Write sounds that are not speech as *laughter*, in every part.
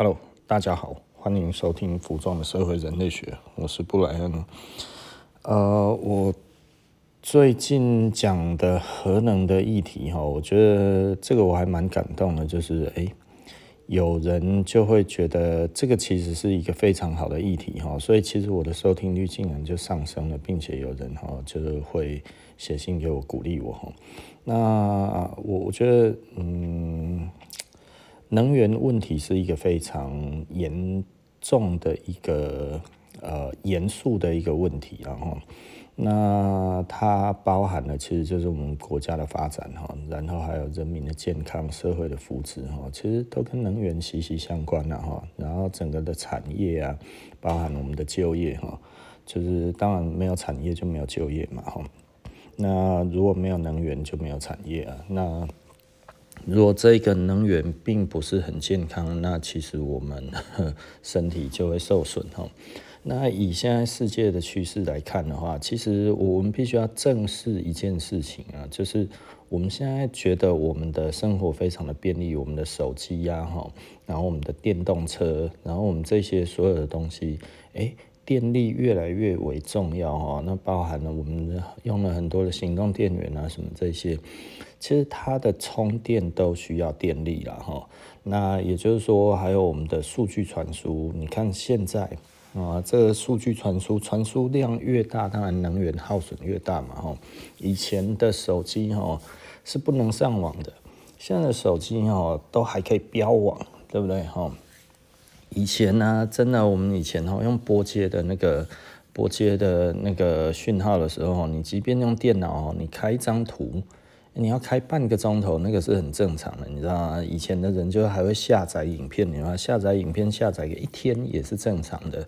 Hello，大家好，欢迎收听《服装的社会人类学》，我是布莱恩。呃，我最近讲的核能的议题哈，我觉得这个我还蛮感动的，就是诶，有人就会觉得这个其实是一个非常好的议题哈，所以其实我的收听率竟然就上升了，并且有人哈就是会写信给我鼓励我哈。那我我觉得嗯。能源问题是一个非常严重的一个呃严肃的一个问题，然后那它包含了其实就是我们国家的发展哈，然后还有人民的健康、社会的福祉哈，其实都跟能源息息相关了哈。然后整个的产业啊，包含我们的就业哈，就是当然没有产业就没有就业嘛哈。那如果没有能源就没有产业啊，那。如果这个能源并不是很健康，那其实我们 *laughs* 身体就会受损哈。那以现在世界的趋势来看的话，其实我们必须要正视一件事情啊，就是我们现在觉得我们的生活非常的便利，我们的手机呀哈，然后我们的电动车，然后我们这些所有的东西，诶，电力越来越为重要哈。那包含了我们用了很多的行动电源啊，什么这些。其实它的充电都需要电力了哈，那也就是说，还有我们的数据传输，你看现在啊，这个数据传输传输量越大，当然能源耗损越大嘛哈。以前的手机哈是不能上网的，现在的手机哈都还可以标网，对不对哈？以前呢，真的我们以前哈用拨接的那个拨接的那个讯号的时候，你即便用电脑，你开一张图。你要开半个钟头，那个是很正常的，你知道吗？以前的人就还会下载影片，你知道？下载影片下载个一天也是正常的。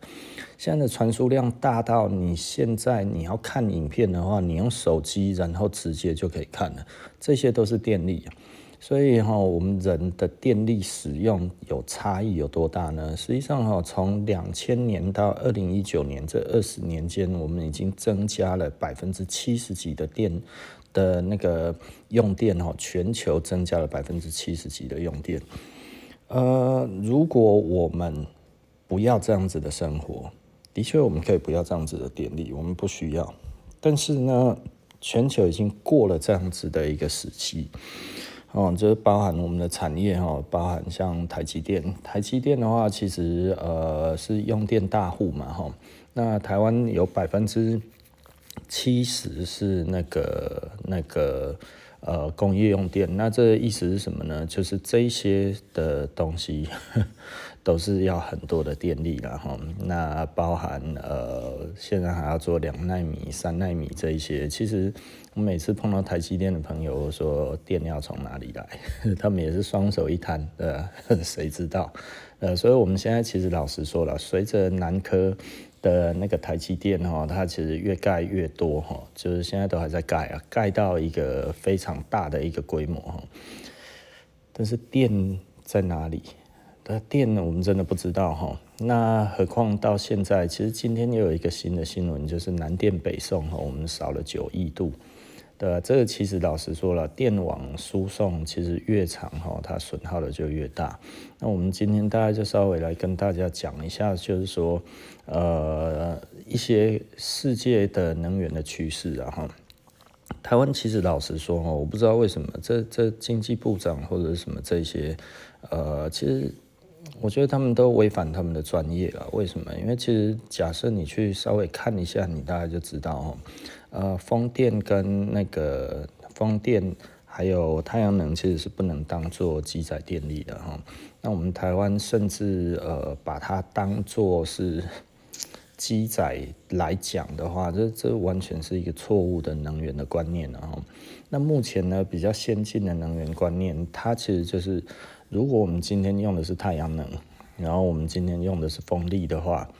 现在的传输量大到你现在你要看影片的话，你用手机然后直接就可以看了，这些都是电力。所以哈，我们人的电力使用有差异有多大呢？实际上哈，从两千年到二零一九年这二十年间，我们已经增加了百分之七十几的电。的那个用电哦，全球增加了百分之七十几的用电。呃，如果我们不要这样子的生活，的确我们可以不要这样子的电力，我们不需要。但是呢，全球已经过了这样子的一个时期，哦，就是包含我们的产业哦，包含像台积电。台积电的话，其实呃是用电大户嘛，哈。那台湾有百分之。七十是那个那个呃工业用电，那这意思是什么呢？就是这些的东西都是要很多的电力然后，那包含呃现在还要做两纳米、三纳米这一些。其实我每次碰到台积电的朋友，说电要从哪里来，*laughs* 他们也是双手一摊，呃，*laughs* 谁知道？呃，所以我们现在其实老实说了，随着南科。的那个台积电哈，它其实越盖越多哈，就是现在都还在盖啊，盖到一个非常大的一个规模哈。但是电在哪里？那电呢？我们真的不知道哈。那何况到现在，其实今天又有一个新的新闻，就是南电北送哈，我们少了九亿度。对，这个其实老实说了，电网输送其实越长哈，它损耗的就越大。那我们今天大概就稍微来跟大家讲一下，就是说，呃，一些世界的能源的趋势啊哈。台湾其实老实说哈，我不知道为什么这这经济部长或者什么这些，呃，其实我觉得他们都违反他们的专业了。为什么？因为其实假设你去稍微看一下，你大概就知道哈。呃，风电跟那个风电还有太阳能其实是不能当做机载电力的哈。那我们台湾甚至呃把它当做是机载来讲的话，这这完全是一个错误的能源的观念了哈。那目前呢，比较先进的能源观念，它其实就是如果我们今天用的是太阳能，然后我们今天用的是风力的话。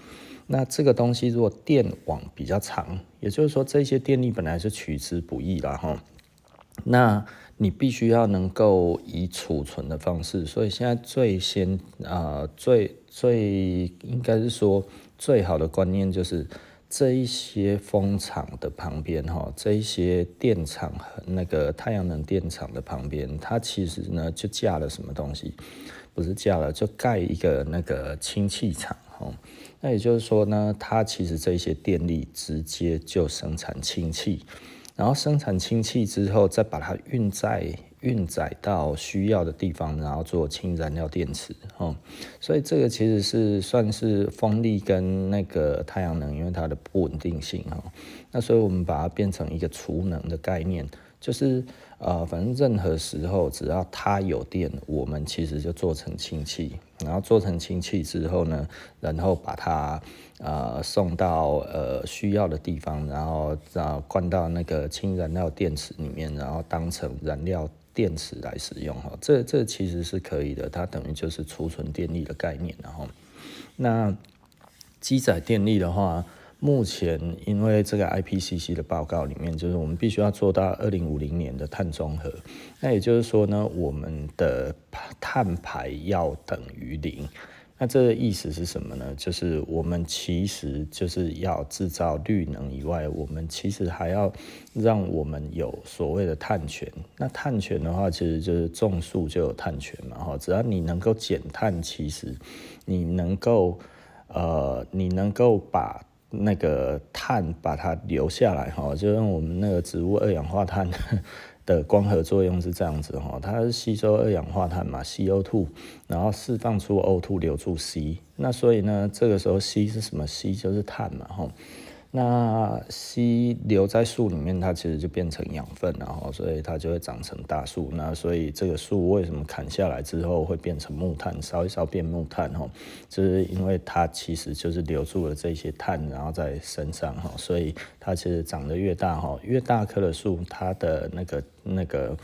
那这个东西如果电网比较长，也就是说这些电力本来是取之不易了哈。那你必须要能够以储存的方式，所以现在最先啊、最最应该是说最好的观念就是这一些风场的旁边哈，这一些电厂和那个太阳能电厂的旁边，它其实呢就架了什么东西？不是架了，就盖一个那个氢气厂哈。那也就是说呢，它其实这些电力直接就生产氢气，然后生产氢气之后，再把它运载运载到需要的地方，然后做氢燃料电池哦。所以这个其实是算是风力跟那个太阳能，因为它的不稳定性哦。那所以我们把它变成一个储能的概念。就是呃，反正任何时候只要它有电，我们其实就做成氢气，然后做成氢气之后呢，然后把它呃送到呃需要的地方，然后啊灌到那个氢燃料电池里面，然后当成燃料电池来使用哈。这这其实是可以的，它等于就是储存电力的概念，然后那机载电力的话。目前，因为这个 IPCC 的报告里面，就是我们必须要做到二零五零年的碳中和。那也就是说呢，我们的碳排要等于零。那这个意思是什么呢？就是我们其实就是要制造绿能以外，我们其实还要让我们有所谓的碳权。那碳权的话，其实就是种树就有碳权嘛。哈，只要你能够减碳，其实你能够呃，你能够把那个碳把它留下来哈，就用我们那个植物二氧化碳 *laughs* 的光合作用是这样子哈，它是吸收二氧化碳嘛，CO2，然后释放出 O2 留住 C，那所以呢，这个时候 C 是什么？C 就是碳嘛哈。那硒留在树里面，它其实就变成养分，然后所以它就会长成大树。那所以这个树为什么砍下来之后会变成木炭，烧一烧变木炭？哈，就是因为它其实就是留住了这些碳，然后在身上哈，所以它其实长得越大哈，越大棵的树，它的那个那个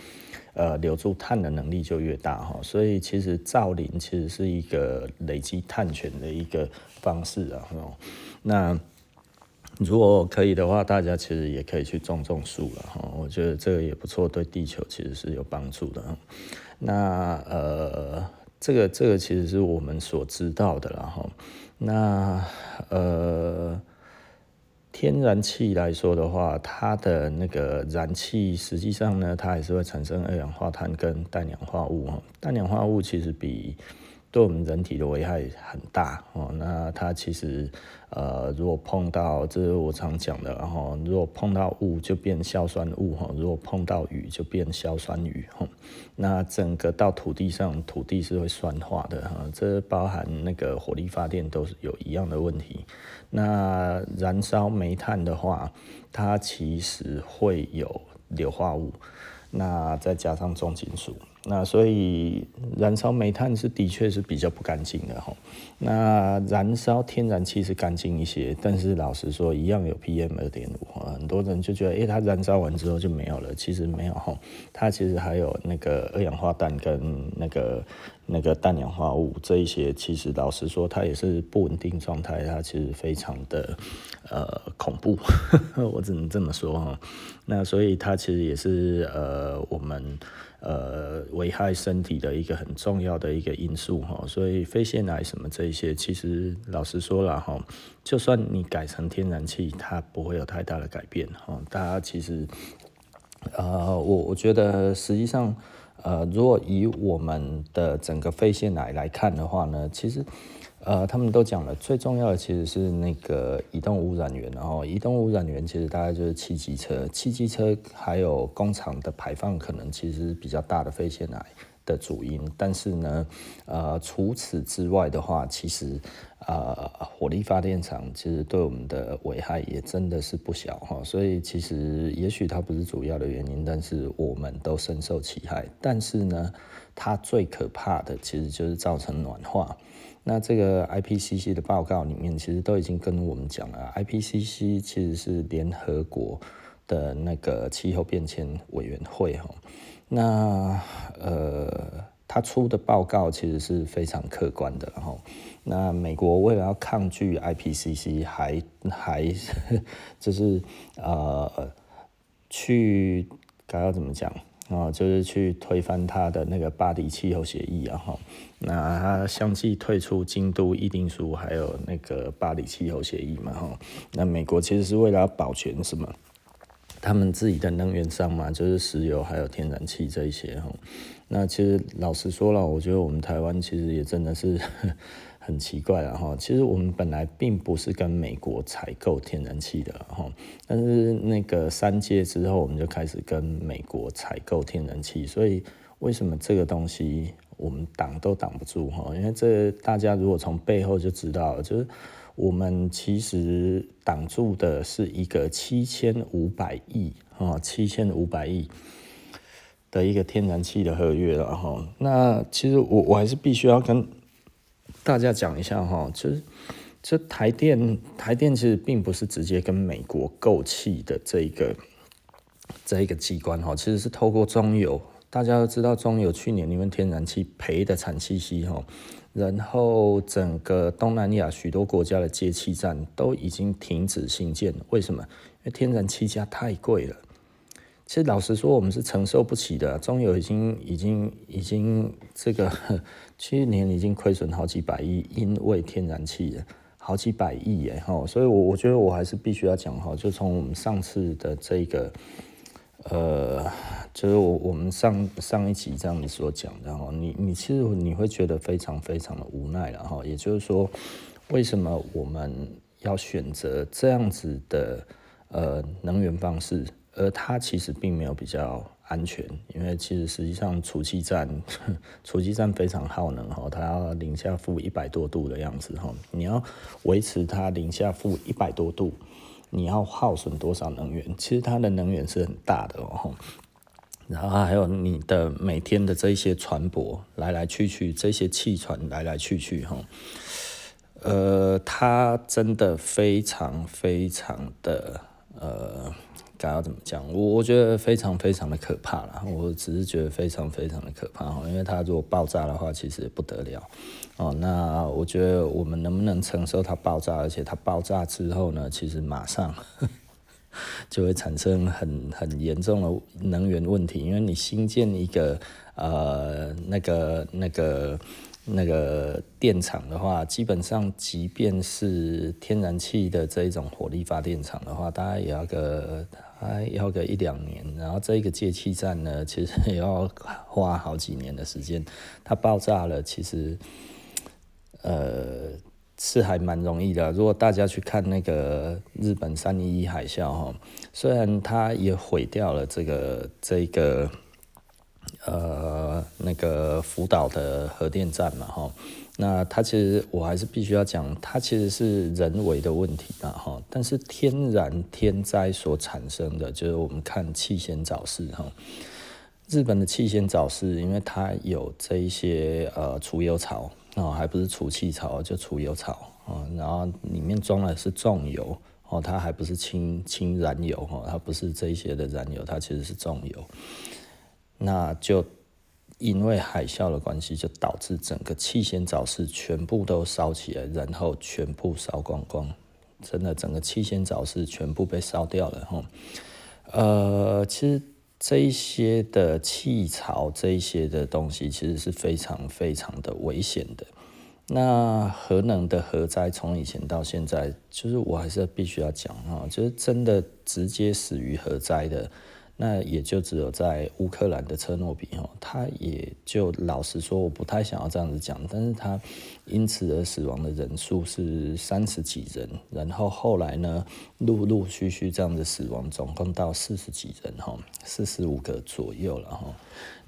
呃留住碳的能力就越大哈。所以其实造林其实是一个累积碳权的一个方式啊。那如果可以的话，大家其实也可以去种种树了哈。我觉得这个也不错，对地球其实是有帮助的。那呃，这个这个其实是我们所知道的了哈。那呃，天然气来说的话，它的那个燃气实际上呢，它还是会产生二氧化碳跟氮氧化物。氮氧化物其实比对我们人体的危害很大哦。那它其实呃，如果碰到，这是我常讲的，然后如果碰到雾就变硝酸雾哈，如果碰到雨就变硝酸雨哈。那整个到土地上，土地是会酸化的哈。这包含那个火力发电都是有一样的问题。那燃烧煤炭的话，它其实会有硫化物，那再加上重金属。那所以燃烧煤炭是的确是比较不干净的哈。那燃烧天然气是干净一些，但是老实说一样有 PM 二点五。很多人就觉得，诶、它燃烧完之后就没有了，其实没有哈。它其实还有那个二氧化氮跟那个那个氮氧化物这一些，其实老实说它也是不稳定状态，它其实非常的呃恐怖，*laughs* 我只能这么说哈。那所以它其实也是呃我们。呃，危害身体的一个很重要的一个因素哈，所以肺腺癌什么这一些，其实老实说了哈，就算你改成天然气，它不会有太大的改变哈。大家其实，呃，我我觉得实际上，呃，如果以我们的整个肺腺癌来看的话呢，其实。呃，他们都讲了，最重要的其实是那个移动污染源，然后移动污染源其实大概就是汽机车、汽机车还有工厂的排放，可能其实比较大的肺腺癌的主因。但是呢，呃，除此之外的话，其实呃，火力发电厂其实对我们的危害也真的是不小哈。所以其实也许它不是主要的原因，但是我们都深受其害。但是呢，它最可怕的其实就是造成暖化。那这个 IPCC 的报告里面，其实都已经跟我们讲了，IPCC 其实是联合国的那个气候变迁委员会哈。那呃，他出的报告其实是非常客观的然后。那美国为了要抗拒 IPCC，还还就是呃去该要怎么讲？啊，就是去推翻他的那个巴黎气候协议啊，哈，那他相继退出京都议定书，还有那个巴黎气候协议嘛，哈，那美国其实是为了要保全什么？他们自己的能源上嘛，就是石油还有天然气这一些哈。那其实老实说了，我觉得我们台湾其实也真的是 *laughs* 很奇怪了哈。其实我们本来并不是跟美国采购天然气的哈，但是那个三阶之后，我们就开始跟美国采购天然气。所以为什么这个东西我们挡都挡不住哈？因为这大家如果从背后就知道了，就是。我们其实挡住的是一个七千五百亿啊，七千五百亿的一个天然气的合约了哈。那其实我我还是必须要跟大家讲一下哈，就是这台电台电其实并不是直接跟美国购气的这一个这一个机关哈，其实是透过中油。大家都知道中油去年因为天然气赔的惨兮兮哈。然后整个东南亚许多国家的接气站都已经停止兴建，为什么？因为天然气价太贵了。其实老实说，我们是承受不起的。中油已经、已经、已经这个 *laughs* 去年已经亏损好几百亿，因为天然气好几百亿耶哈。所以，我我觉得我还是必须要讲哈，就从我们上次的这个。呃，就是我我们上上一集这样子所讲的哈，你你其实你会觉得非常非常的无奈了哈。也就是说，为什么我们要选择这样子的呃能源方式，而它其实并没有比较安全，因为其实实际上储气站 *laughs* 储气站非常耗能哈，它要零下负一百多度的样子哈，你要维持它零下负一百多度。你要耗损多少能源？其实它的能源是很大的哦。然后还有你的每天的这些船舶来来去去，这些汽船来来去去哈，呃，它真的非常非常的呃。该要怎么讲？我我觉得非常非常的可怕啦。我只是觉得非常非常的可怕哈，因为它如果爆炸的话，其实不得了哦。那我觉得我们能不能承受它爆炸？而且它爆炸之后呢，其实马上 *laughs* 就会产生很很严重的能源问题，因为你新建一个呃那个那个那个电厂的话，基本上即便是天然气的这一种火力发电厂的话，大概也要个。还要个一两年，然后这个接气站呢，其实也要花好几年的时间。它爆炸了，其实呃是还蛮容易的。如果大家去看那个日本三一一海啸哈，虽然它也毁掉了这个这个呃那个福岛的核电站嘛哈。那它其实我还是必须要讲，它其实是人为的问题啊哈。但是天然天灾所产生的，就是我们看气仙早市哈，日本的气仙早市，因为它有这一些呃储油槽啊，还不是储气槽，就储油槽啊，然后里面装的是重油哦，它还不是氢氢燃油哈，它不是这一些的燃油，它其实是重油，那就。因为海啸的关系，就导致整个气仙沼市全部都烧起来，然后全部烧光光，真的整个气仙沼市全部被烧掉了哈。呃，其实这一些的气槽，这一些的东西，其实是非常非常的危险的。那核能的核灾，从以前到现在，就是我还是必须要讲哈，就是真的直接死于核灾的。那也就只有在乌克兰的车诺比哦，他也就老实说，我不太想要这样子讲，但是他因此而死亡的人数是三十几人，然后后来呢，陆陆续续这样子死亡，总共到四十几人哈，四十五个左右了哈。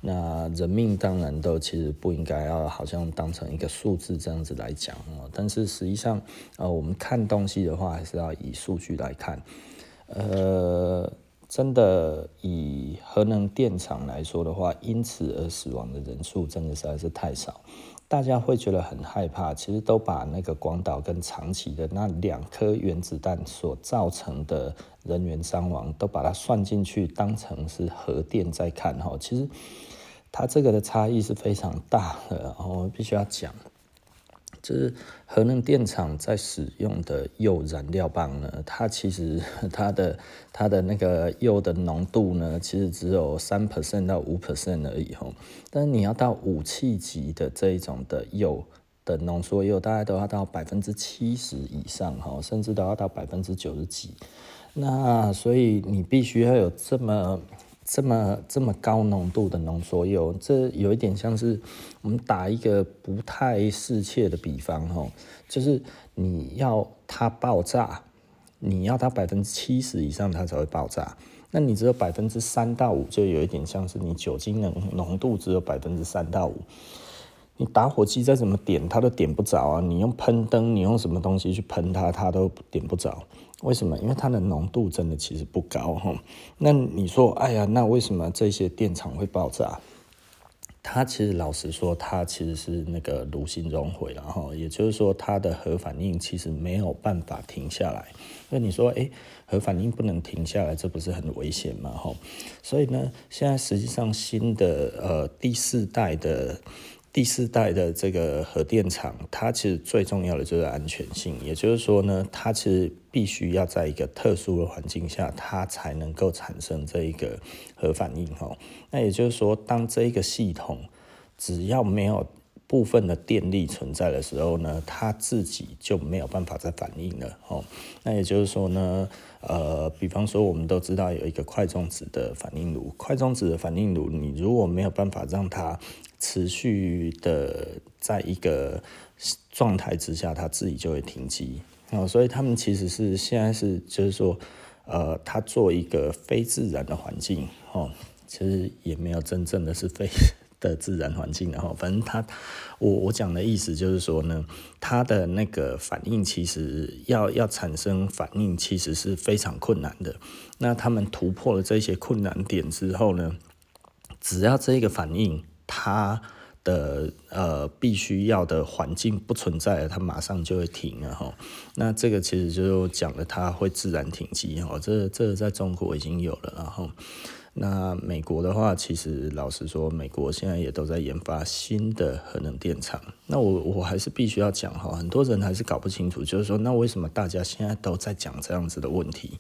那人命当然都其实不应该要好像当成一个数字这样子来讲哦，但是实际上呃，我们看东西的话，还是要以数据来看，呃。真的以核能电厂来说的话，因此而死亡的人数真的实在是太少，大家会觉得很害怕。其实都把那个广岛跟长崎的那两颗原子弹所造成的人员伤亡，都把它算进去，当成是核电在看哈。其实它这个的差异是非常大的，然后我必须要讲。就是核能电厂在使用的铀燃料棒呢，它其实 *laughs* 它的它的那个铀的浓度呢，其实只有三 percent 到五 percent 而已吼。但是你要到武器级的这一种的铀的浓缩铀大概都要到百分之七十以上哈，甚至都要到百分之九十几。那所以你必须要有这么这么这么高浓度的浓缩铀，这有一点像是我们打一个不太适切的比方哈，就是你要它爆炸，你要它百分之七十以上它才会爆炸。那你只有百分之三到五，就有一点像是你酒精浓浓度只有百分之三到五。你打火机再怎么点，它都点不着啊！你用喷灯，你用什么东西去喷它，它都点不着。为什么？因为它的浓度真的其实不高哈。那你说，哎呀，那为什么这些电厂会爆炸？它其实老实说，它其实是那个炉心熔毁，然后也就是说，它的核反应其实没有办法停下来。那你说，哎，核反应不能停下来，这不是很危险吗？哈，所以呢，现在实际上新的呃第四代的。第四代的这个核电厂，它其实最重要的就是安全性，也就是说呢，它其实必须要在一个特殊的环境下，它才能够产生这一个核反应哦。那也就是说，当这一个系统只要没有部分的电力存在的时候呢，它自己就没有办法再反应了哦。那也就是说呢，呃，比方说我们都知道有一个快中子的反应炉，快中子的反应炉，你如果没有办法让它持续的在一个状态之下，它自己就会停机哦。所以他们其实是现在是就是说，呃，它做一个非自然的环境哦，其实也没有真正的是非的自然环境的哈。反正它，我我讲的意思就是说呢，它的那个反应其实要要产生反应，其实是非常困难的。那他们突破了这些困难点之后呢，只要这个反应。它的呃必须要的环境不存在了，它马上就会停了哈。那这个其实就讲了，它会自然停机哈。这这在中国已经有了，然后那美国的话，其实老实说，美国现在也都在研发新的核能电厂。那我我还是必须要讲哈，很多人还是搞不清楚，就是说，那为什么大家现在都在讲这样子的问题？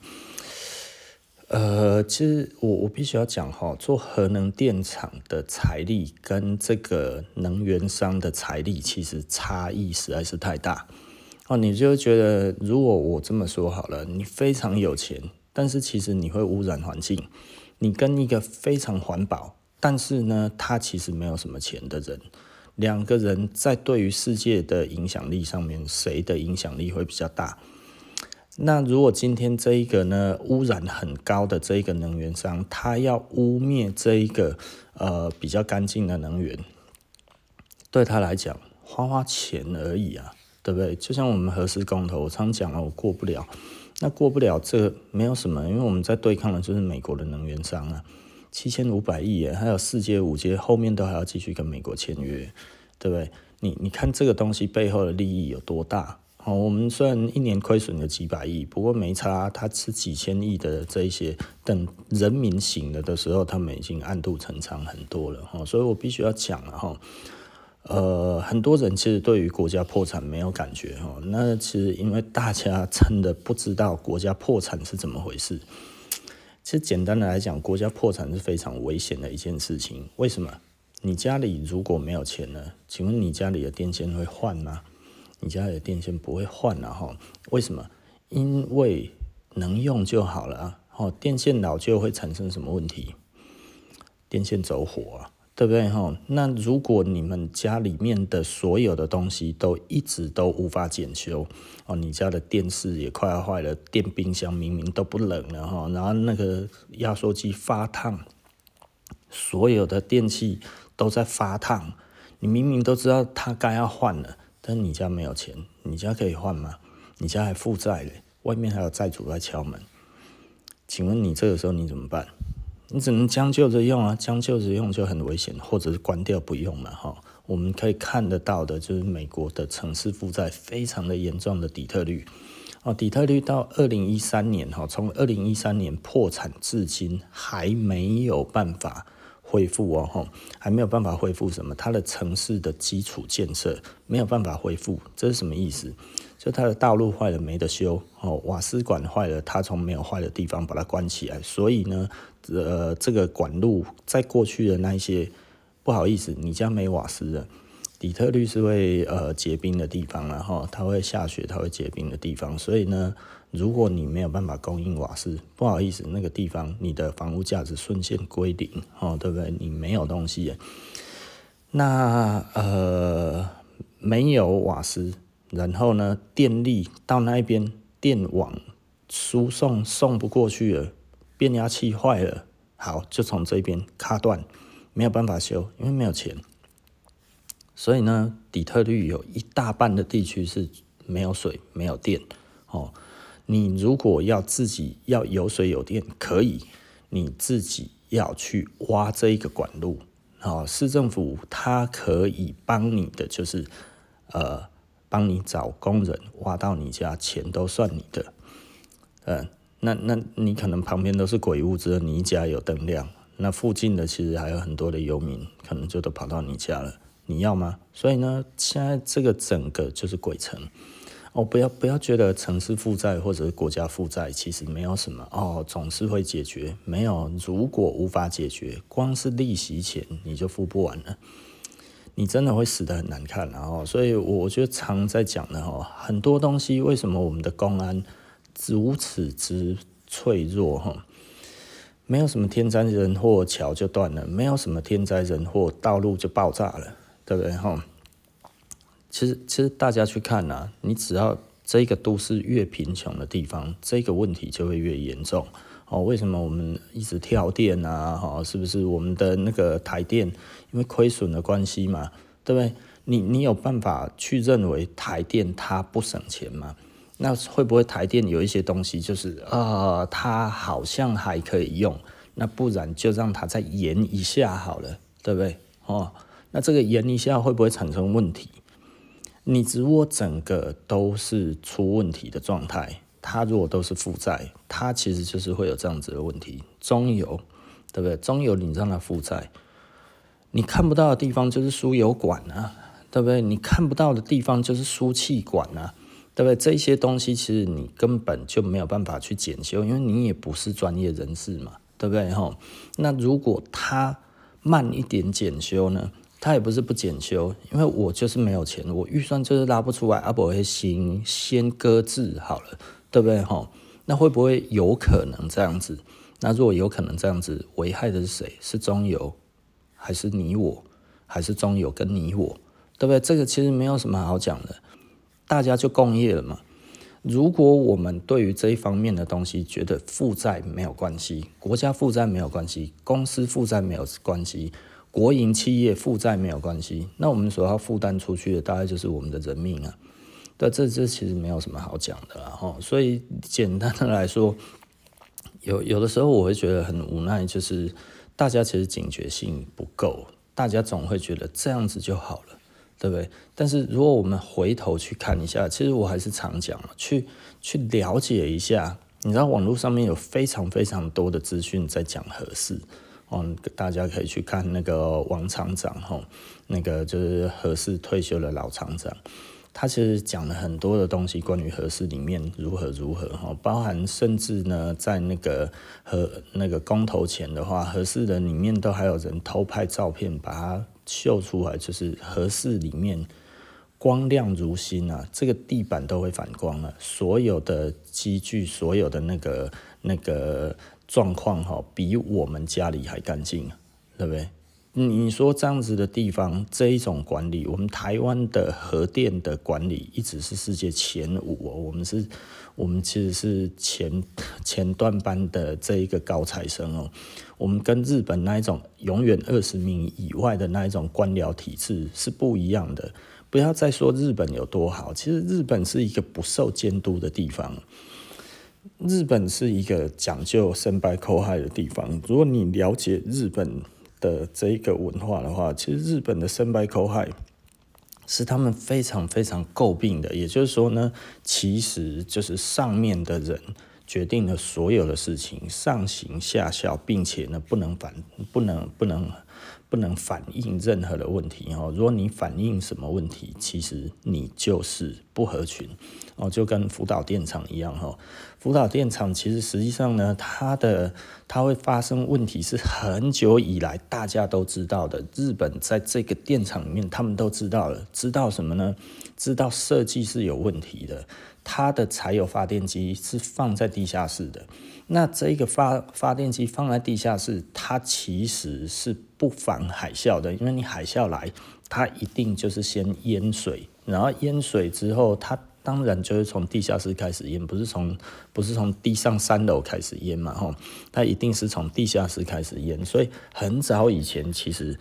呃，其实我我必须要讲哈，做核能电厂的财力跟这个能源商的财力其实差异实在是太大哦。你就觉得，如果我这么说好了，你非常有钱，但是其实你会污染环境；你跟一个非常环保，但是呢，他其实没有什么钱的人，两个人在对于世界的影响力上面，谁的影响力会比较大？那如果今天这一个呢，污染很高的这一个能源商，他要污蔑这一个呃比较干净的能源，对他来讲花花钱而已啊，对不对？就像我们核四公投，我常讲了，我过不了，那过不了这没有什么，因为我们在对抗的就是美国的能源商啊，七千五百亿耶，还有四阶五阶，后面都还要继续跟美国签约，对不对？你你看这个东西背后的利益有多大？哦，我们虽然一年亏损了几百亿，不过没差，它是几千亿的这一些，等人民醒了的时候，他们已经暗度陈仓很多了哈。所以我必须要讲了哈，呃，很多人其实对于国家破产没有感觉哈，那其实因为大家真的不知道国家破产是怎么回事。其实简单的来讲，国家破产是非常危险的一件事情。为什么？你家里如果没有钱呢？请问你家里的电线会换吗？你家里的电线不会换了哈？为什么？因为能用就好了啊。哦，电线老旧会产生什么问题？电线走火啊，对不对哈？那如果你们家里面的所有的东西都一直都无法检修哦，你家的电视也快要坏了，电冰箱明明都不冷了哈，然后那个压缩机发烫，所有的电器都在发烫，你明明都知道它该要换了。但你家没有钱，你家可以换吗？你家还负债嘞，外面还有债主在敲门。请问你这个时候你怎么办？你只能将就着用啊，将就着用就很危险，或者是关掉不用了哈。我们可以看得到的就是美国的城市负债非常的严重的底特律哦，底特律到二零一三年哈，从二零一三年破产至今还没有办法。恢复哦，吼，还没有办法恢复什么？它的城市的基础建设没有办法恢复，这是什么意思？就它的道路坏了没得修，哦，瓦斯管坏了，它从没有坏的地方把它关起来，所以呢，呃，这个管路在过去的那一些，不好意思，你家没瓦斯的，底特律是会呃结冰的地方，然后它会下雪，它会结冰的地方。所以呢，如果你没有办法供应瓦斯，不好意思，那个地方你的房屋价值瞬间归零，哦，对不对？你没有东西。那呃没有瓦斯，然后呢，电力到那边电网输送送不过去了，变压器坏了，好，就从这边卡断，没有办法修，因为没有钱。所以呢，底特律有一大半的地区是没有水、没有电。哦，你如果要自己要有水有电，可以，你自己要去挖这一个管路。哦，市政府它可以帮你的，就是呃，帮你找工人挖到你家，钱都算你的。嗯，那那你可能旁边都是鬼屋，只有你一家有灯亮，那附近的其实还有很多的游民，可能就都跑到你家了。你要吗？所以呢，现在这个整个就是鬼城哦，不要不要觉得城市负债或者是国家负债其实没有什么哦，总是会解决。没有，如果无法解决，光是利息钱你就付不完了，你真的会死得很难看。然后，所以我觉得常在讲的哈，很多东西为什么我们的公安如此之脆弱哈？没有什么天灾人祸，桥就断了；没有什么天灾人祸，道路就爆炸了。对不对哈？其实其实大家去看呐、啊，你只要这个都市越贫穷的地方，这个问题就会越严重哦。为什么我们一直跳电啊？哈，是不是我们的那个台电因为亏损的关系嘛？对不对？你你有办法去认为台电它不省钱吗？那会不会台电有一些东西就是啊、呃，它好像还可以用？那不然就让它再延一下好了，对不对？哦。那这个延一下会不会产生问题？你如果整个都是出问题的状态，它如果都是负债，它其实就是会有这样子的问题。中油，对不对？中油你让它负债，你看不到的地方就是输油管啊，对不对？你看不到的地方就是输气管啊，对不对？这些东西其实你根本就没有办法去检修，因为你也不是专业人士嘛，对不对？哈，那如果它慢一点检修呢？他也不是不检修，因为我就是没有钱，我预算就是拉不出来，阿伯会行先搁置好了，对不对哈？那会不会有可能这样子？那如果有可能这样子，危害的是谁？是中油，还是你我，还是中油跟你我，对不对？这个其实没有什么好讲的，大家就共业了嘛。如果我们对于这一方面的东西觉得负债没有关系，国家负债没有关系，公司负债没有关系。国营企业负债没有关系，那我们所要负担出去的大概就是我们的人命啊。但，这这其实没有什么好讲的了哈。所以简单的来说，有有的时候我会觉得很无奈，就是大家其实警觉性不够，大家总会觉得这样子就好了，对不对？但是如果我们回头去看一下，其实我还是常讲，去去了解一下，你知道网络上面有非常非常多的资讯在讲核四。哦，大家可以去看那个王厂长，吼，那个就是核四退休的老厂长，他其实讲了很多的东西，关于核四里面如何如何，哈，包含甚至呢，在那个核那个公投前的话，核四的里面都还有人偷拍照片，把它秀出来，就是核四里面光亮如新啊，这个地板都会反光了，所有的机具，所有的那个那个。状况哈，比我们家里还干净，对不对？你说这样子的地方，这一种管理，我们台湾的核电的管理一直是世界前五哦。我们是，我们其实是前前段班的这一个高材生哦。我们跟日本那一种永远二十名以外的那一种官僚体制是不一样的。不要再说日本有多好，其实日本是一个不受监督的地方。日本是一个讲究身败口害的地方。如果你了解日本的这一个文化的话，其实日本的身败口害是他们非常非常诟病的。也就是说呢，其实就是上面的人决定了所有的事情，上行下效，并且呢不能反不能不能不能反映任何的问题哦。如果你反映什么问题，其实你就是不合群。哦，就跟福岛电厂一样哈。福岛电厂其实实际上呢，它的它会发生问题是很久以来大家都知道的。日本在这个电厂里面，他们都知道了，知道什么呢？知道设计是有问题的。它的柴油发电机是放在地下室的。那这个发发电机放在地下室，它其实是不防海啸的，因为你海啸来，它一定就是先淹水，然后淹水之后，它当然就是从地下室开始淹，不是从不是从地上三楼开始淹嘛，吼，它一定是从地下室开始淹。所以很早以前，其实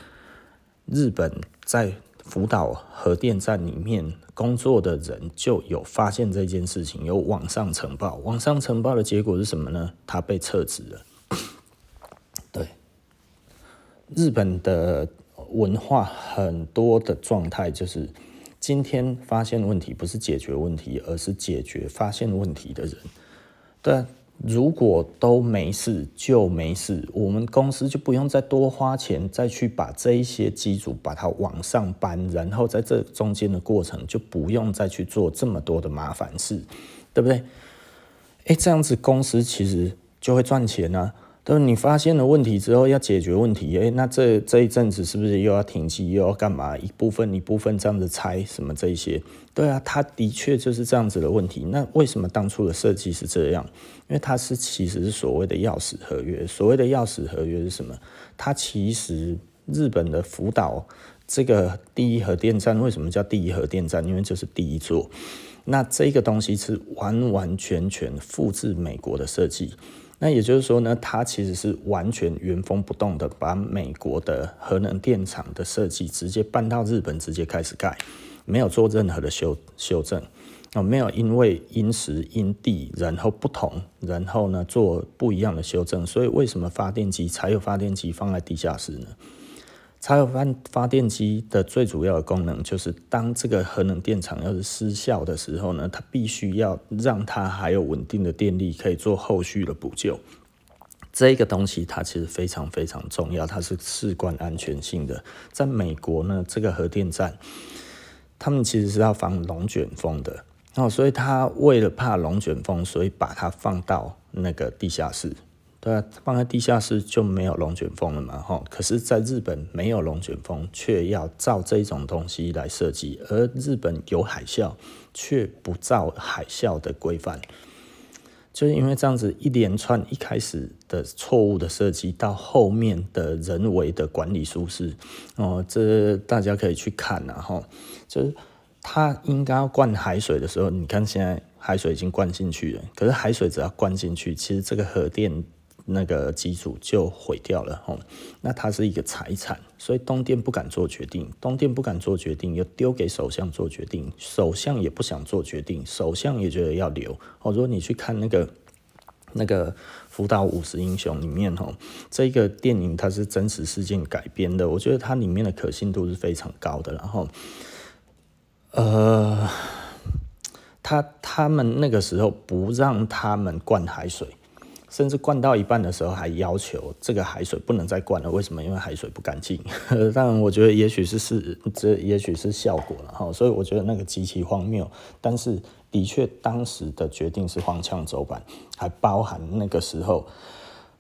日本在福岛核电站里面工作的人就有发现这件事情，有网上呈报。网上呈报的结果是什么呢？他被撤职了。*coughs* 对，日本的文化很多的状态就是，今天发现问题不是解决问题，而是解决发现问题的人。对。如果都没事就没事，我们公司就不用再多花钱再去把这一些机组把它往上搬，然后在这中间的过程就不用再去做这么多的麻烦事，对不对？哎，这样子公司其实就会赚钱啊。但你发现了问题之后要解决问题，哎，那这这一阵子是不是又要停机，又要干嘛？一部分一部分这样子拆什么这一些？对啊，他的确就是这样子的问题。那为什么当初的设计是这样？因为它是其实是所谓的钥匙合约。所谓的钥匙合约是什么？它其实日本的福岛这个第一核电站为什么叫第一核电站？因为就是第一座。那这个东西是完完全全复制美国的设计。那也就是说呢，它其实是完全原封不动的把美国的核能电厂的设计直接搬到日本，直接开始盖，没有做任何的修修正，哦，没有因为因时因地然后不同，然后呢做不一样的修正。所以为什么发电机才有发电机放在地下室呢？柴油发发电机的最主要的功能就是，当这个核能电厂要是失效的时候呢，它必须要让它还有稳定的电力，可以做后续的补救。这个东西它其实非常非常重要，它是事关安全性的。在美国呢，这个核电站，他们其实是要防龙卷风的哦，所以他为了怕龙卷风，所以把它放到那个地下室。对，放在地下室就没有龙卷风了嘛，哈。可是，在日本没有龙卷风，却要照这种东西来设计，而日本有海啸，却不照海啸的规范，就是因为这样子一连串一开始的错误的设计，到后面的人为的管理疏失，哦，这大家可以去看呐，哈，就是他应该要灌海水的时候，你看现在海水已经灌进去了，可是海水只要灌进去，其实这个核电。那个机组就毁掉了吼，那它是一个财产，所以东电不敢做决定，东电不敢做决定，又丢给首相做决定，首相也不想做决定，首相也觉得要留。哦，如果你去看那个那个福岛五十英雄里面吼，这个电影它是真实事件改编的，我觉得它里面的可信度是非常高的。然后，呃，他他们那个时候不让他们灌海水。甚至灌到一半的时候，还要求这个海水不能再灌了。为什么？因为海水不干净。*laughs* 当然，我觉得也许是是这，也许是效果了哈。所以我觉得那个极其荒谬。但是的确，当时的决定是荒腔走板，还包含那个时候，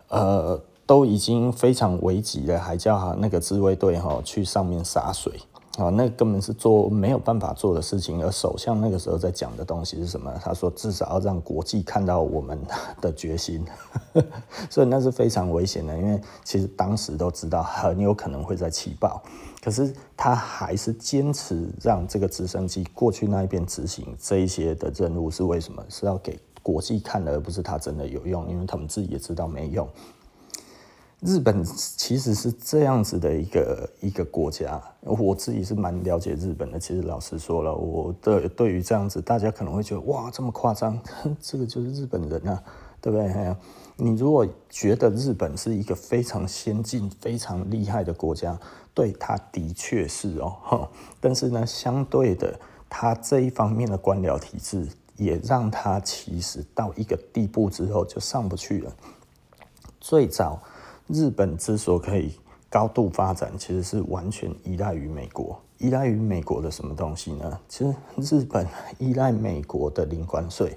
呃，都已经非常危急了，还叫那个自卫队哈去上面洒水。啊，那根本是做没有办法做的事情。而首相那个时候在讲的东西是什么？他说至少要让国际看到我们的决心，*laughs* 所以那是非常危险的。因为其实当时都知道很有可能会在起爆，可是他还是坚持让这个直升机过去那一边执行这一些的任务，是为什么？是要给国际看的，而不是他真的有用，因为他们自己也知道没用。日本其实是这样子的一个一个国家，我自己是蛮了解日本的。其实老实说了，我的对于这样子，大家可能会觉得哇，这么夸张，*laughs* 这个就是日本人啊，对不对？你如果觉得日本是一个非常先进、非常厉害的国家，对，它的确是哦。*laughs* 但是呢，相对的，它这一方面的官僚体制也让它其实到一个地步之后就上不去了。最早。日本之所以可以高度发展，其实是完全依赖于美国。依赖于美国的什么东西呢？其实日本依赖美国的零关税，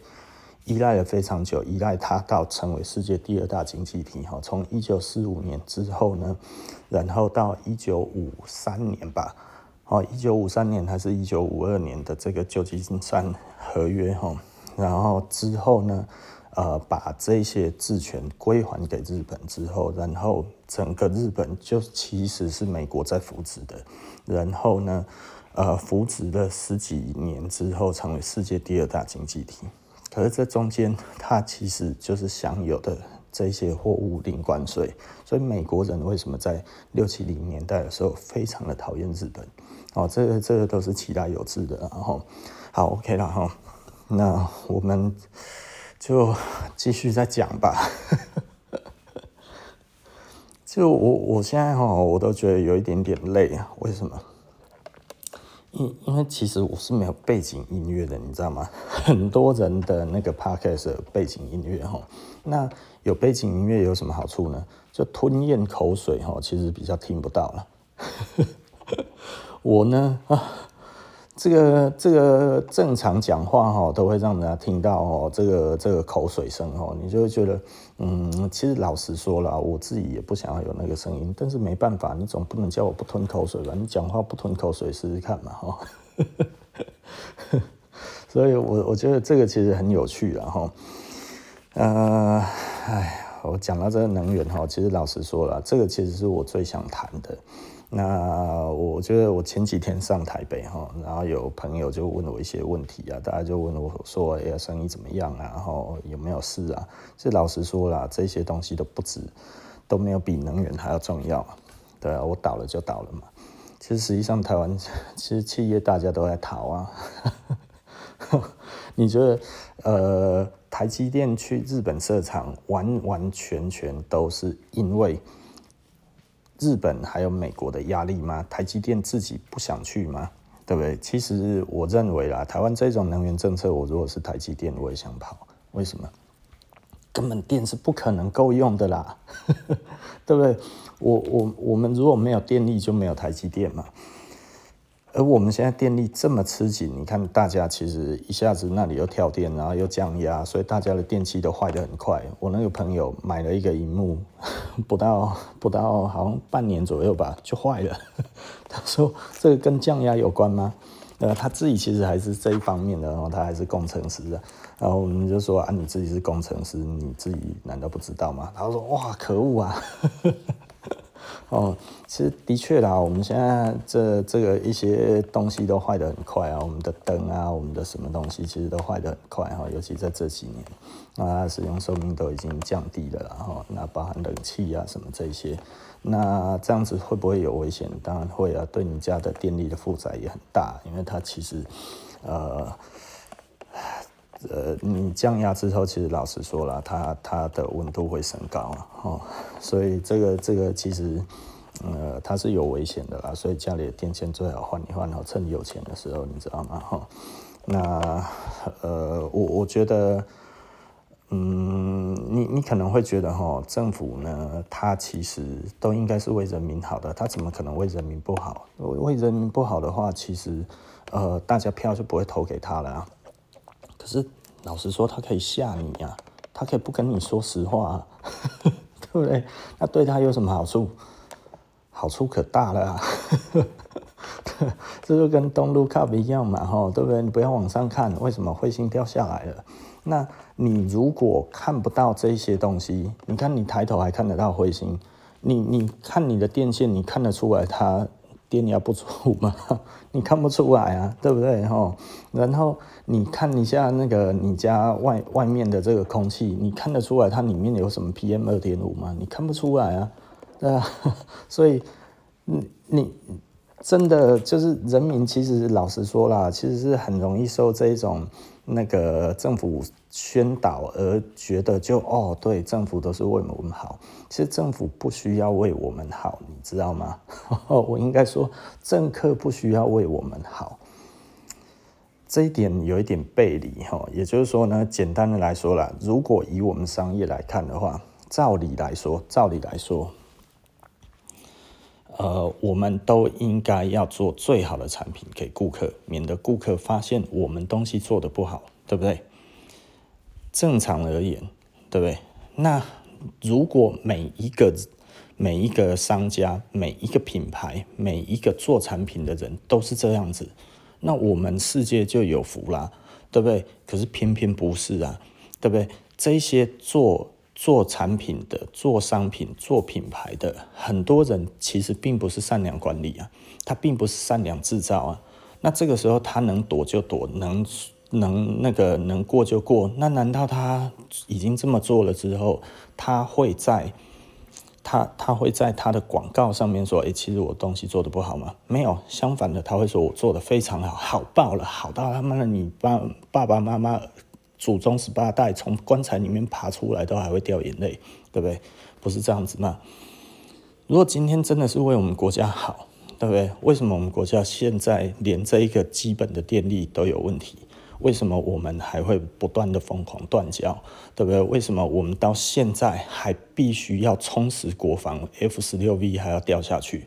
依赖了非常久，依赖它到成为世界第二大经济体。哈，从一九四五年之后呢，然后到一九五三年吧，哦，一九五三年还是一九五二年的这个旧金山合约，哈，然后之后呢？呃，把这些治权归还给日本之后，然后整个日本就其实是美国在扶植的，然后呢，呃，扶植了十几年之后，成为世界第二大经济体。可是这中间，它其实就是享有的这些货物零关税，所以美国人为什么在六七零年代的时候非常的讨厌日本？哦，这个这个都是其他有自的。然后，好，OK 了哈，那我们。就继续再讲吧。*laughs* 就我我现在哈，我都觉得有一点点累啊。为什么？因因为其实我是没有背景音乐的，你知道吗？*laughs* 很多人的那个 podcast 背景音乐哈，那有背景音乐有什么好处呢？就吞咽口水哈，其实比较听不到了。*laughs* 我呢啊。这个这个正常讲话哈，都会让人家听到哦，这个这个口水声哦，你就会觉得，嗯，其实老实说了，我自己也不想要有那个声音，但是没办法，你总不能叫我不吞口水吧？你讲话不吞口水试试看嘛，哈。所以我我觉得这个其实很有趣的哈。呃，哎，我讲到这个能源哈，其实老实说了，这个其实是我最想谈的。那我觉得我前几天上台北哈，然后有朋友就问我一些问题啊，大家就问我说：“哎呀，生意怎么样啊？然后有没有事啊？”其实老实说啦，这些东西都不止，都没有比能源还要重要。对啊，我倒了就倒了嘛。其实实际上台湾其实企业大家都在逃啊。*laughs* 你觉得呃，台积电去日本设厂，完完全全都是因为？日本还有美国的压力吗？台积电自己不想去吗？对不对？其实我认为啦，台湾这种能源政策，我如果是台积电，我也想跑。为什么？根本电是不可能够用的啦，*laughs* 对不对？我我我们如果没有电力，就没有台积电嘛。而我们现在电力这么吃紧，你看大家其实一下子那里又跳电，然后又降压，所以大家的电器都坏得很快。我那个朋友买了一个荧幕，*laughs* 不到 *laughs* 不到好像半年左右吧，就坏了。他说这个跟降压有关吗？呃，他自己其实还是这一方面的，然后他还是工程师的。然后我们就说啊，你自己是工程师，你自己难道不知道吗？他说哇，可恶啊！*laughs* 哦，其实的确啦，我们现在这这个一些东西都坏得很快啊，我们的灯啊，我们的什么东西其实都坏得很快哈，尤其在这几年，那它使用寿命都已经降低了，然后那包含冷气啊什么这些，那这样子会不会有危险？当然会啊，对你家的电力的负载也很大，因为它其实，呃，呃，你降压之后，其实老实说了，它它的温度会升高了，哦，所以这个这个其实，呃，它是有危险的啦，所以家里的电线最好换一换，然后趁有钱的时候，你知道吗？哈，那呃，我我觉得，嗯，你你可能会觉得哈，政府呢，它其实都应该是为人民好的，它怎么可能为人民不好？为人民不好的话，其实呃，大家票就不会投给他了。可是老实说，他可以吓你呀，他可以不跟你说实话啊，*laughs* 对不对？那对他有什么好处？好处可大了啊！*laughs* 这就跟 Don't look up 一样嘛，哈，对不对？你不要往上看，为什么彗星掉下来了？那你如果看不到这些东西，你看你抬头还看得到彗星，你你看你的电线，你看得出来它？电压不足吗？*laughs* 你看不出来啊，对不对？哈，然后你看一下那个你家外外面的这个空气，你看得出来它里面有什么 PM 二点五吗？你看不出来啊，对啊，*laughs* 所以你你真的就是人民，其实老实说啦，其实是很容易受这一种。那个政府宣导而觉得就哦，对，政府都是为我们好。其实政府不需要为我们好，你知道吗？*laughs* 我应该说，政客不需要为我们好。这一点有一点背离哈。也就是说呢，简单的来说啦，如果以我们商业来看的话，照理来说，照理来说，呃，我们都应该要做最好的产品给顾客，免得顾客发现我们东西做得不好，对不对？正常而言，对不对？那如果每一个每一个商家、每一个品牌、每一个做产品的人都是这样子，那我们世界就有福啦，对不对？可是偏偏不是啊，对不对？这些做做产品的、做商品、做品牌的很多人，其实并不是善良管理啊，他并不是善良制造啊。那这个时候他能躲就躲，能能那个能过就过。那难道他已经这么做了之后，他会在？他他会在他的广告上面说：“诶，其实我东西做得不好吗？没有，相反的，他会说我做得非常好，好爆了，好到他妈的你爸爸爸妈妈祖宗十八代从棺材里面爬出来都还会掉眼泪，对不对？不是这样子吗？如果今天真的是为我们国家好，对不对？为什么我们国家现在连这一个基本的电力都有问题？”为什么我们还会不断的疯狂断交，对不对？为什么我们到现在还必须要充实国防？F 十六 V 还要掉下去，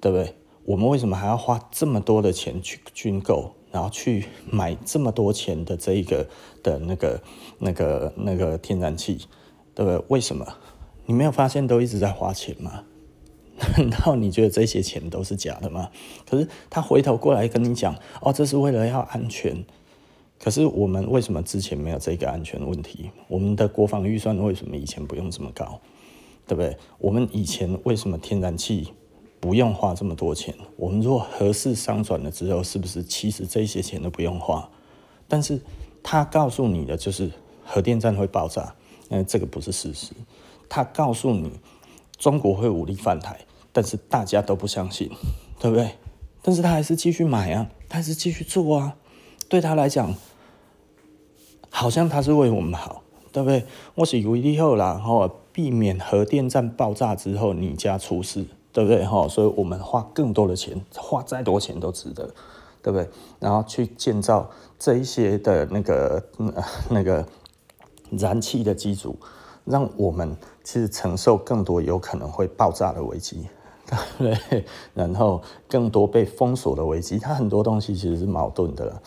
对不对？我们为什么还要花这么多的钱去军购，然后去买这么多钱的这一个的那个、那个、那个天然气，对不对？为什么？你没有发现都一直在花钱吗？*laughs* 难道你觉得这些钱都是假的吗？可是他回头过来跟你讲，哦，这是为了要安全。可是我们为什么之前没有这个安全问题？我们的国防预算为什么以前不用这么高？对不对？我们以前为什么天然气不用花这么多钱？我们如果核四商转了之后，是不是其实这些钱都不用花？但是他告诉你的就是核电站会爆炸，那这个不是事实。他告诉你中国会武力犯台，但是大家都不相信，对不对？但是他还是继续买啊，他还是继续做啊。对他来讲。好像他是为我们好，对不对？我是为你好啦，吼，避免核电站爆炸之后你家出事，对不对？吼，所以我们花更多的钱，花再多钱都值得，对不对？然后去建造这一些的那个 *laughs* 那个燃气的机组，让我们其实承受更多有可能会爆炸的危机，*laughs* 对不对？然后更多被封锁的危机，它很多东西其实是矛盾的。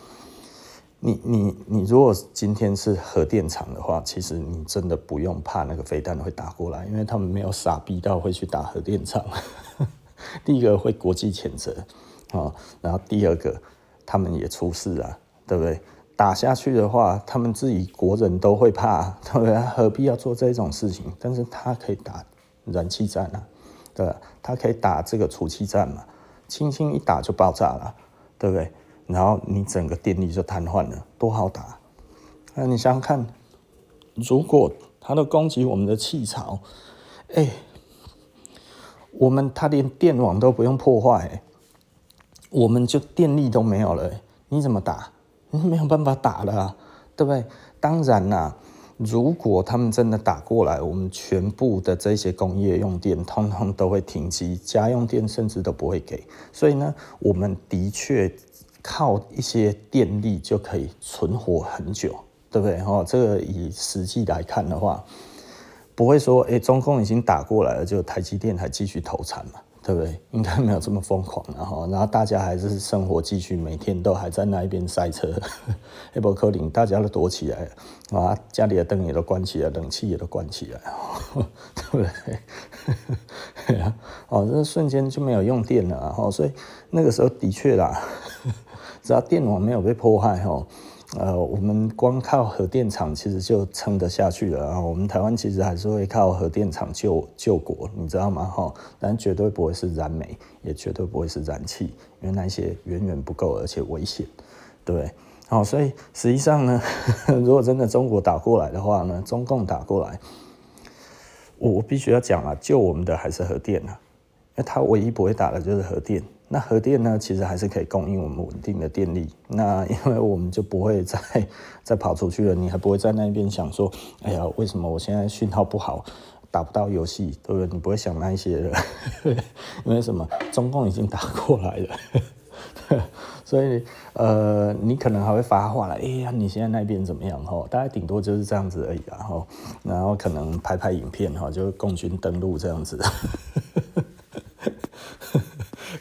你你你，如果今天是核电厂的话，其实你真的不用怕那个飞弹会打过来，因为他们没有傻逼到会去打核电厂。*laughs* 第一个会国际谴责啊，然后第二个他们也出事啊，对不对？打下去的话，他们自己国人都会怕，对不对？何必要做这种事情？但是他可以打燃气战啊，对？他可以打这个储气站嘛，轻轻一打就爆炸了，对不对？然后你整个电力就瘫痪了，多好打！那你想想看，如果他都攻击我们的气槽，哎，我们他连电网都不用破坏，我们就电力都没有了，你怎么打？你没有办法打了啊，对不对？当然啦，如果他们真的打过来，我们全部的这些工业用电通通都会停机，家用电甚至都不会给。所以呢，我们的确。靠一些电力就可以存活很久，对不对？哈，这个以实际来看的话，不会说，哎，中共已经打过来了，就台积电还继续投产嘛，对不对？*laughs* 应该没有这么疯狂，然后，然后大家还是生活继续，每天都还在那一边塞车，黑伯克林大家都躲起来了啊，家里的灯也都关起来，冷气也都关起来，*laughs* 对不对？*laughs* 哦，这瞬间就没有用电了，然后，所以那个时候的确啦。只要电网没有被破坏，哈，呃，我们光靠核电厂其实就撑得下去了啊。我们台湾其实还是会靠核电厂救救国，你知道吗？吼，但绝对不会是燃煤，也绝对不会是燃气，因为那些远远不够，而且危险，对？所以实际上呢，*laughs* 如果真的中国打过来的话呢，中共打过来，我我必须要讲啊，救我们的还是核电啊，因为他唯一不会打的就是核电。那核电呢，其实还是可以供应我们稳定的电力。那因为我们就不会再再跑出去了，你还不会在那边想说，哎呀，为什么我现在讯号不好，打不到游戏，对不对？你不会想那一些的，*laughs* 因为什么？中共已经打过来了，*laughs* 所以呃，你可能还会发话来，哎呀，你现在那边怎么样？哈，大概顶多就是这样子而已然后，然后可能拍拍影片哈，就共军登陆这样子。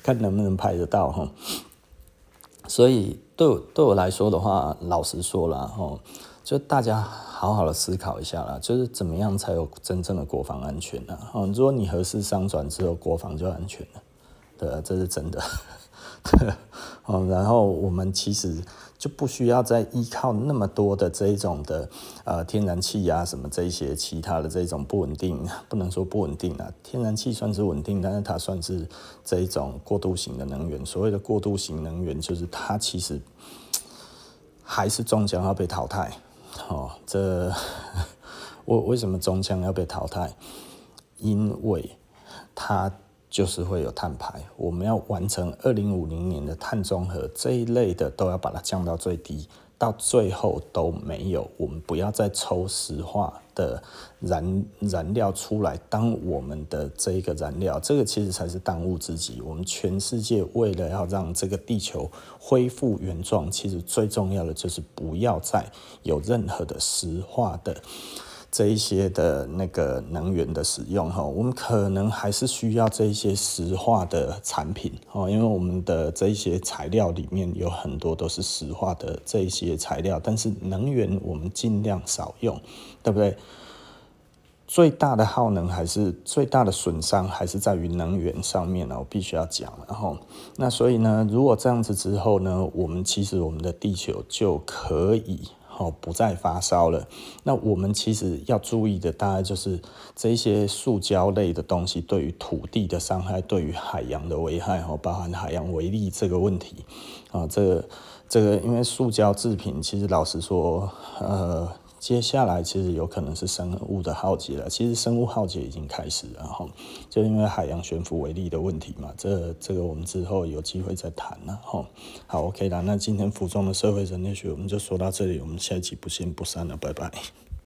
看能不能拍得到哈。所以对我对我来说的话，老实说了哈，就大家好好的思考一下啦，就是怎么样才有真正的国防安全呢？哦，如果你合适商转之后，国防就安全了，对，这是真的。*laughs* 哦，然后我们其实就不需要再依靠那么多的这一种的呃天然气啊，什么这些其他的这种不稳定，不能说不稳定啊，天然气算是稳定，但是它算是这一种过渡型的能源。所谓的过渡型能源，就是它其实还是终将要被淘汰。哦，这 *laughs* 为为什么终将要被淘汰？因为它。就是会有碳排，我们要完成二零五零年的碳中和这一类的，都要把它降到最低，到最后都没有。我们不要再抽石化的燃燃料出来当我们的这一个燃料，这个其实才是当务之急。我们全世界为了要让这个地球恢复原状，其实最重要的就是不要再有任何的石化的。这一些的那个能源的使用哈，我们可能还是需要这一些石化的产品哦，因为我们的这一些材料里面有很多都是石化的这一些材料，但是能源我们尽量少用，对不对？最大的耗能还是最大的损伤还是在于能源上面呢，我必须要讲。然后那所以呢，如果这样子之后呢，我们其实我们的地球就可以。哦，不再发烧了。那我们其实要注意的，大概就是这些塑胶类的东西对于土地的伤害，对于海洋的危害，哦，包含海洋微粒这个问题啊，这个这个，因为塑胶制品，其实老实说，呃。接下来其实有可能是生物的浩劫了。其实生物浩劫已经开始了，然后就因为海洋悬浮为例的问题嘛，这这个我们之后有机会再谈了。哈，好，OK 啦。那今天服装的社会人类学我们就说到这里，我们下一期不见不散了，拜拜。